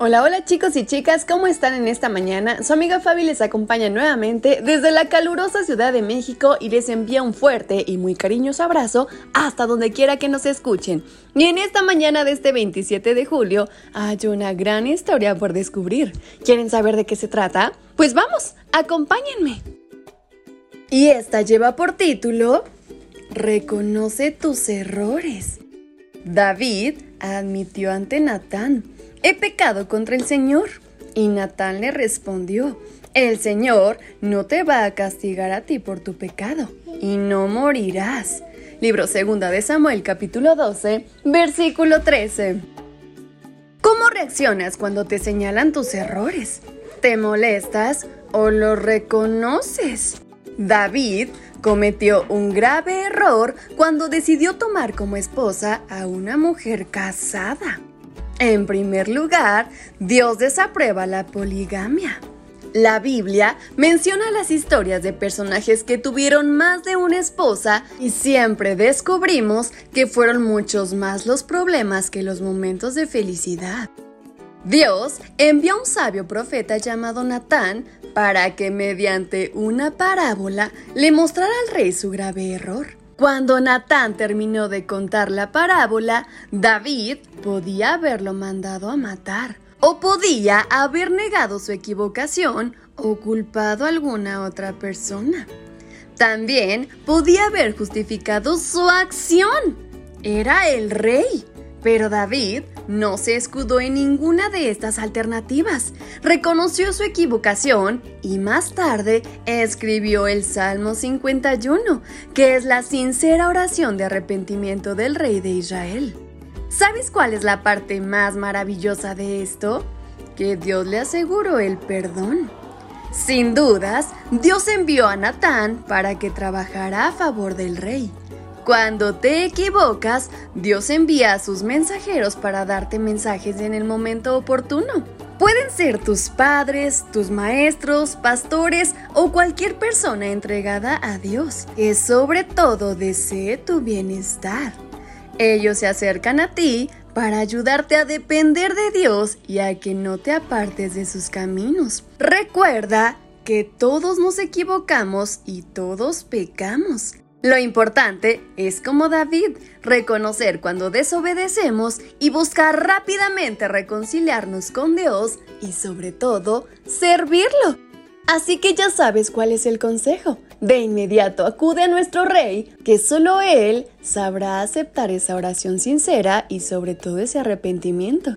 Hola, hola chicos y chicas, ¿cómo están en esta mañana? Su amiga Fabi les acompaña nuevamente desde la calurosa Ciudad de México y les envía un fuerte y muy cariñoso abrazo hasta donde quiera que nos escuchen. Y en esta mañana de este 27 de julio hay una gran historia por descubrir. ¿Quieren saber de qué se trata? Pues vamos, acompáñenme. Y esta lleva por título Reconoce tus errores. David admitió ante Natán he pecado contra el Señor. Y Natán le respondió, el Señor no te va a castigar a ti por tu pecado, y no morirás. Libro segunda de Samuel capítulo 12, versículo 13. ¿Cómo reaccionas cuando te señalan tus errores? ¿Te molestas o lo reconoces? David cometió un grave error cuando decidió tomar como esposa a una mujer casada. En primer lugar, Dios desaprueba la poligamia. La Biblia menciona las historias de personajes que tuvieron más de una esposa y siempre descubrimos que fueron muchos más los problemas que los momentos de felicidad. Dios envió a un sabio profeta llamado Natán para que mediante una parábola le mostrara al rey su grave error. Cuando Natán terminó de contar la parábola, David podía haberlo mandado a matar, o podía haber negado su equivocación o culpado a alguna otra persona. También podía haber justificado su acción. Era el rey. Pero David no se escudó en ninguna de estas alternativas. Reconoció su equivocación y más tarde escribió el Salmo 51, que es la sincera oración de arrepentimiento del rey de Israel. ¿Sabes cuál es la parte más maravillosa de esto? Que Dios le aseguró el perdón. Sin dudas, Dios envió a Natán para que trabajara a favor del rey. Cuando te equivocas, Dios envía a sus mensajeros para darte mensajes en el momento oportuno. Pueden ser tus padres, tus maestros, pastores o cualquier persona entregada a Dios, que sobre todo desee tu bienestar. Ellos se acercan a ti para ayudarte a depender de Dios y a que no te apartes de sus caminos. Recuerda que todos nos equivocamos y todos pecamos. Lo importante es como David, reconocer cuando desobedecemos y buscar rápidamente reconciliarnos con Dios y sobre todo servirlo. Así que ya sabes cuál es el consejo. De inmediato acude a nuestro Rey, que solo Él sabrá aceptar esa oración sincera y sobre todo ese arrepentimiento.